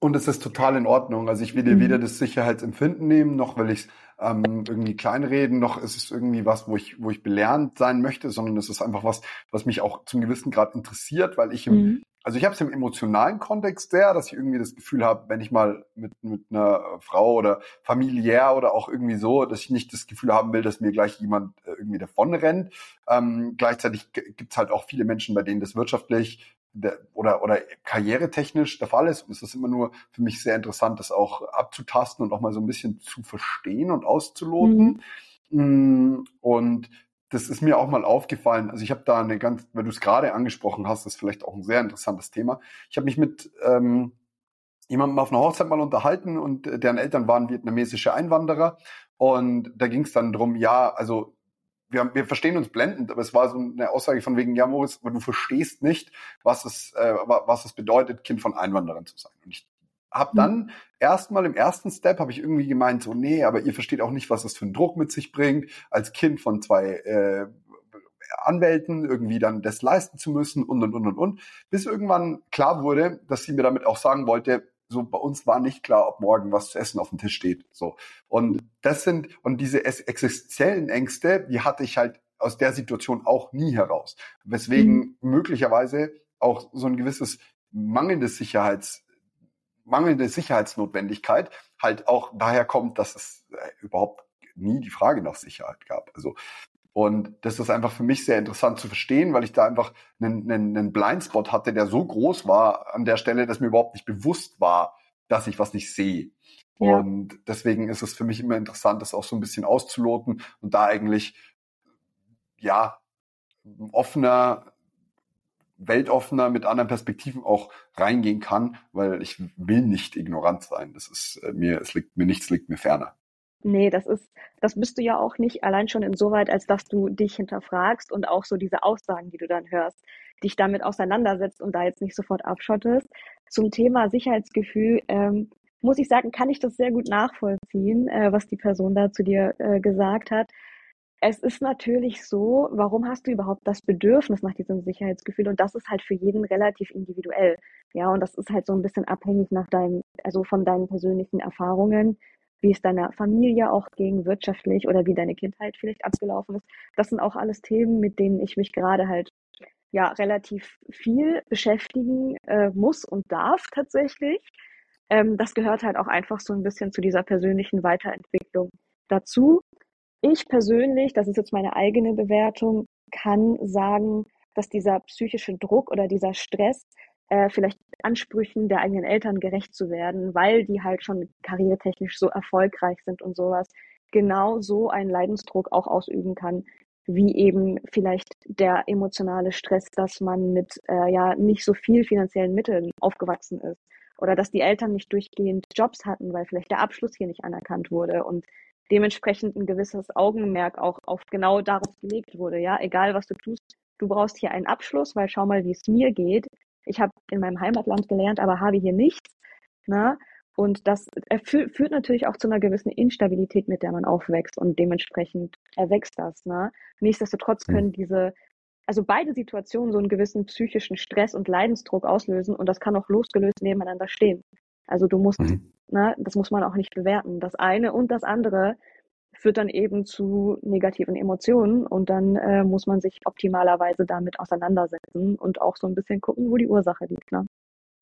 Und es ist total in Ordnung. Also ich will dir mhm. weder das Sicherheitsempfinden nehmen, noch will ich es ähm, irgendwie kleinreden, noch ist es irgendwie was, wo ich, wo ich belernt sein möchte, sondern es ist einfach was, was mich auch zum gewissen Grad interessiert, weil ich im, mhm. Also ich habe es im emotionalen Kontext sehr, dass ich irgendwie das Gefühl habe, wenn ich mal mit, mit einer Frau oder familiär oder auch irgendwie so, dass ich nicht das Gefühl haben will, dass mir gleich jemand äh, irgendwie davon rennt. Ähm, gleichzeitig gibt's halt auch viele Menschen, bei denen das wirtschaftlich der, oder, oder karrieretechnisch der Fall ist. Und es ist immer nur für mich sehr interessant, das auch abzutasten und auch mal so ein bisschen zu verstehen und auszuloten. Mhm. Und das ist mir auch mal aufgefallen. Also ich habe da eine ganz, weil du es gerade angesprochen hast, das ist vielleicht auch ein sehr interessantes Thema. Ich habe mich mit ähm, jemandem auf einer Hochzeit mal unterhalten und deren Eltern waren vietnamesische Einwanderer. Und da ging es dann drum, ja, also wir, wir verstehen uns blendend, aber es war so eine Aussage von wegen, ja, Moritz, aber du verstehst nicht, was es, äh, was es bedeutet, Kind von Einwanderern zu sein. Und ich habe dann mhm. erstmal im ersten Step habe ich irgendwie gemeint, so, nee, aber ihr versteht auch nicht, was das für einen Druck mit sich bringt, als Kind von zwei äh, Anwälten irgendwie dann das leisten zu müssen und und und und und, bis irgendwann klar wurde, dass sie mir damit auch sagen wollte, so bei uns war nicht klar, ob morgen was zu essen auf dem Tisch steht. So. Und das sind, und diese existenziellen Ängste, die hatte ich halt aus der Situation auch nie heraus. Weswegen mhm. möglicherweise auch so ein gewisses mangelndes Sicherheits, mangelnde Sicherheitsnotwendigkeit halt auch daher kommt, dass es äh, überhaupt nie die Frage nach Sicherheit gab. Also und das ist einfach für mich sehr interessant zu verstehen, weil ich da einfach einen, einen, einen Blindspot hatte, der so groß war an der Stelle, dass mir überhaupt nicht bewusst war, dass ich was nicht sehe. Ja. Und deswegen ist es für mich immer interessant, das auch so ein bisschen auszuloten und da eigentlich, ja, offener, weltoffener mit anderen Perspektiven auch reingehen kann, weil ich will nicht ignorant sein. Das ist äh, mir, es liegt mir nichts, liegt mir ferner. Nee, das ist, das bist du ja auch nicht allein schon insoweit, als dass du dich hinterfragst und auch so diese Aussagen, die du dann hörst, dich damit auseinandersetzt und da jetzt nicht sofort abschottest. Zum Thema Sicherheitsgefühl ähm, muss ich sagen, kann ich das sehr gut nachvollziehen, äh, was die Person da zu dir äh, gesagt hat. Es ist natürlich so, warum hast du überhaupt das Bedürfnis nach diesem Sicherheitsgefühl? Und das ist halt für jeden relativ individuell. Ja, und das ist halt so ein bisschen abhängig nach deinem, also von deinen persönlichen Erfahrungen wie es deiner Familie auch ging, wirtschaftlich oder wie deine Kindheit vielleicht abgelaufen ist. Das sind auch alles Themen, mit denen ich mich gerade halt ja relativ viel beschäftigen äh, muss und darf tatsächlich. Ähm, das gehört halt auch einfach so ein bisschen zu dieser persönlichen Weiterentwicklung dazu. Ich persönlich, das ist jetzt meine eigene Bewertung, kann sagen, dass dieser psychische Druck oder dieser Stress äh, vielleicht Ansprüchen der eigenen Eltern gerecht zu werden, weil die halt schon karrieretechnisch so erfolgreich sind und sowas, genau so einen Leidensdruck auch ausüben kann, wie eben vielleicht der emotionale Stress, dass man mit äh, ja nicht so viel finanziellen Mitteln aufgewachsen ist oder dass die Eltern nicht durchgehend Jobs hatten, weil vielleicht der Abschluss hier nicht anerkannt wurde und dementsprechend ein gewisses Augenmerk auch auf genau darauf gelegt wurde. Ja, egal was du tust, du brauchst hier einen Abschluss, weil schau mal, wie es mir geht ich habe in meinem Heimatland gelernt, aber habe hier nichts. Ne? Und das führt natürlich auch zu einer gewissen Instabilität, mit der man aufwächst und dementsprechend erwächst das. Ne? Nichtsdestotrotz hm. können diese, also beide Situationen so einen gewissen psychischen Stress und Leidensdruck auslösen und das kann auch losgelöst nebeneinander stehen. Also du musst, mhm. Ne, das muss man auch nicht bewerten. Das eine und das andere führt dann eben zu negativen Emotionen und dann äh, muss man sich optimalerweise damit auseinandersetzen und auch so ein bisschen gucken, wo die Ursache liegt. Ne?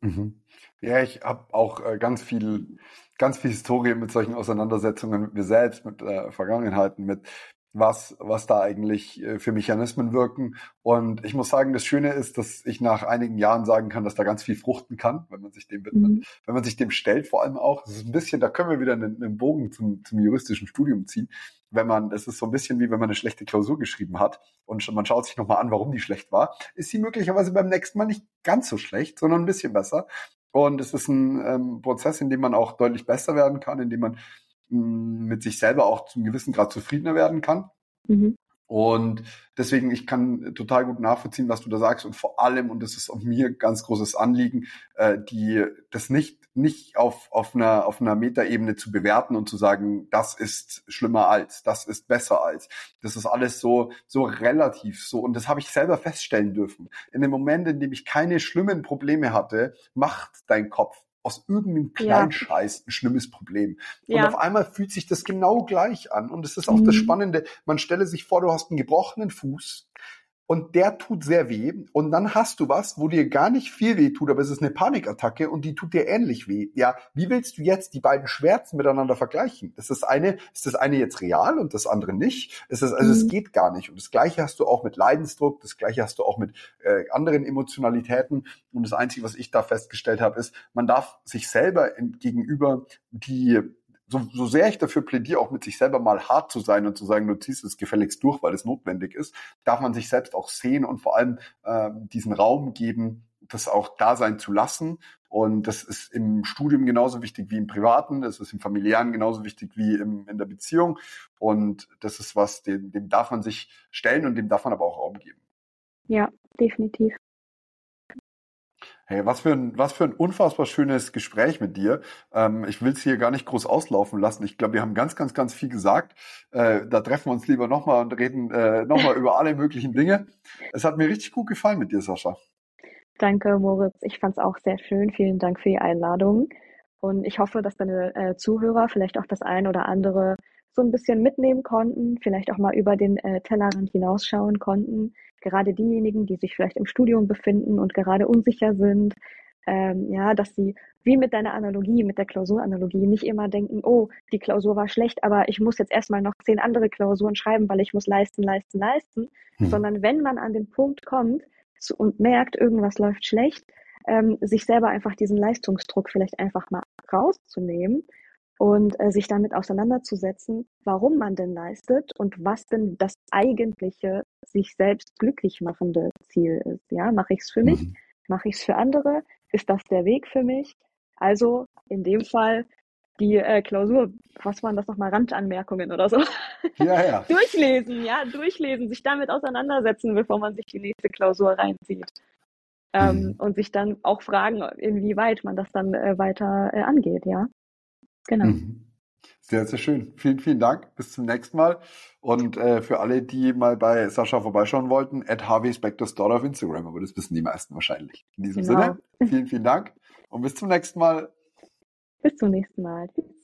Mhm. Ja, ich habe auch äh, ganz viel, ganz viel Historie mit solchen Auseinandersetzungen mit mir selbst, mit äh, Vergangenheiten, mit was, was da eigentlich äh, für Mechanismen wirken. Und ich muss sagen, das Schöne ist, dass ich nach einigen Jahren sagen kann, dass da ganz viel fruchten kann, wenn man sich dem widmet, mhm. wenn man sich dem stellt, vor allem auch. Das ist ein bisschen, da können wir wieder einen, einen Bogen zum, zum juristischen Studium ziehen. Wenn man, das ist so ein bisschen wie wenn man eine schlechte Klausur geschrieben hat und man schaut sich nochmal an, warum die schlecht war, ist sie möglicherweise beim nächsten Mal nicht ganz so schlecht, sondern ein bisschen besser. Und es ist ein ähm, Prozess, in dem man auch deutlich besser werden kann, in dem man mit sich selber auch zum gewissen Grad zufriedener werden kann. Mhm. Und deswegen, ich kann total gut nachvollziehen, was du da sagst. Und vor allem, und das ist auch mir ganz großes Anliegen, äh, die das nicht nicht auf auf einer auf einer Metaebene zu bewerten und zu sagen, das ist schlimmer als, das ist besser als. Das ist alles so so relativ so. Und das habe ich selber feststellen dürfen. In dem Moment, in dem ich keine schlimmen Probleme hatte, macht dein Kopf aus irgendeinem kleinen ja. Scheiß ein schlimmes Problem. Und ja. auf einmal fühlt sich das genau gleich an. Und es ist auch mhm. das Spannende. Man stelle sich vor, du hast einen gebrochenen Fuß und der tut sehr weh und dann hast du was, wo dir gar nicht viel weh tut, aber es ist eine Panikattacke und die tut dir ähnlich weh. Ja, wie willst du jetzt die beiden Schmerzen miteinander vergleichen? Ist das eine, ist das eine jetzt real und das andere nicht? Ist das, also mhm. es geht gar nicht. Und das Gleiche hast du auch mit Leidensdruck, das Gleiche hast du auch mit äh, anderen Emotionalitäten. Und das Einzige, was ich da festgestellt habe, ist, man darf sich selber gegenüber die so, so sehr ich dafür plädiere, auch mit sich selber mal hart zu sein und zu sagen, du ziehst es gefälligst durch, weil es notwendig ist, darf man sich selbst auch sehen und vor allem äh, diesen Raum geben, das auch da sein zu lassen. Und das ist im Studium genauso wichtig wie im Privaten, das ist im Familiären genauso wichtig wie im, in der Beziehung. Und das ist was, dem, dem darf man sich stellen und dem darf man aber auch Raum geben. Ja, definitiv. Hey, was für ein, was für ein unfassbar schönes Gespräch mit dir. Ähm, ich will es hier gar nicht groß auslaufen lassen. Ich glaube, wir haben ganz, ganz, ganz viel gesagt. Äh, da treffen wir uns lieber nochmal und reden äh, nochmal über alle möglichen Dinge. Es hat mir richtig gut gefallen mit dir, Sascha. Danke, Moritz. Ich fand es auch sehr schön. Vielen Dank für die Einladung. Und ich hoffe, dass deine äh, Zuhörer vielleicht auch das ein oder andere so ein bisschen mitnehmen konnten, vielleicht auch mal über den äh, Tellerrand hinausschauen konnten. Gerade diejenigen, die sich vielleicht im Studium befinden und gerade unsicher sind, ähm, ja, dass sie wie mit deiner Analogie, mit der Klausuranalogie, nicht immer denken, oh, die Klausur war schlecht, aber ich muss jetzt erstmal noch zehn andere Klausuren schreiben, weil ich muss leisten, leisten, leisten, hm. sondern wenn man an den Punkt kommt zu, und merkt, irgendwas läuft schlecht, ähm, sich selber einfach diesen Leistungsdruck vielleicht einfach mal rauszunehmen und äh, sich damit auseinanderzusetzen, warum man denn leistet und was denn das eigentliche sich selbst glücklich machende Ziel ist. Ja, mache ich es für mich? Mhm. Mache ich es für andere? Ist das der Weg für mich? Also in dem Fall die äh, Klausur, was waren das nochmal, Randanmerkungen oder so? Ja, ja. durchlesen, ja, durchlesen, sich damit auseinandersetzen, bevor man sich die nächste Klausur reinzieht. Ähm, mhm. Und sich dann auch fragen, inwieweit man das dann äh, weiter äh, angeht, ja. Genau. Mhm. Sehr, sehr schön. Vielen, vielen Dank. Bis zum nächsten Mal. Und äh, für alle, die mal bei Sascha vorbeischauen wollten, at Harvey Spector Store auf Instagram, aber das wissen die meisten wahrscheinlich. In diesem genau. Sinne, vielen, vielen Dank und bis zum nächsten Mal. Bis zum nächsten Mal. Tschüss.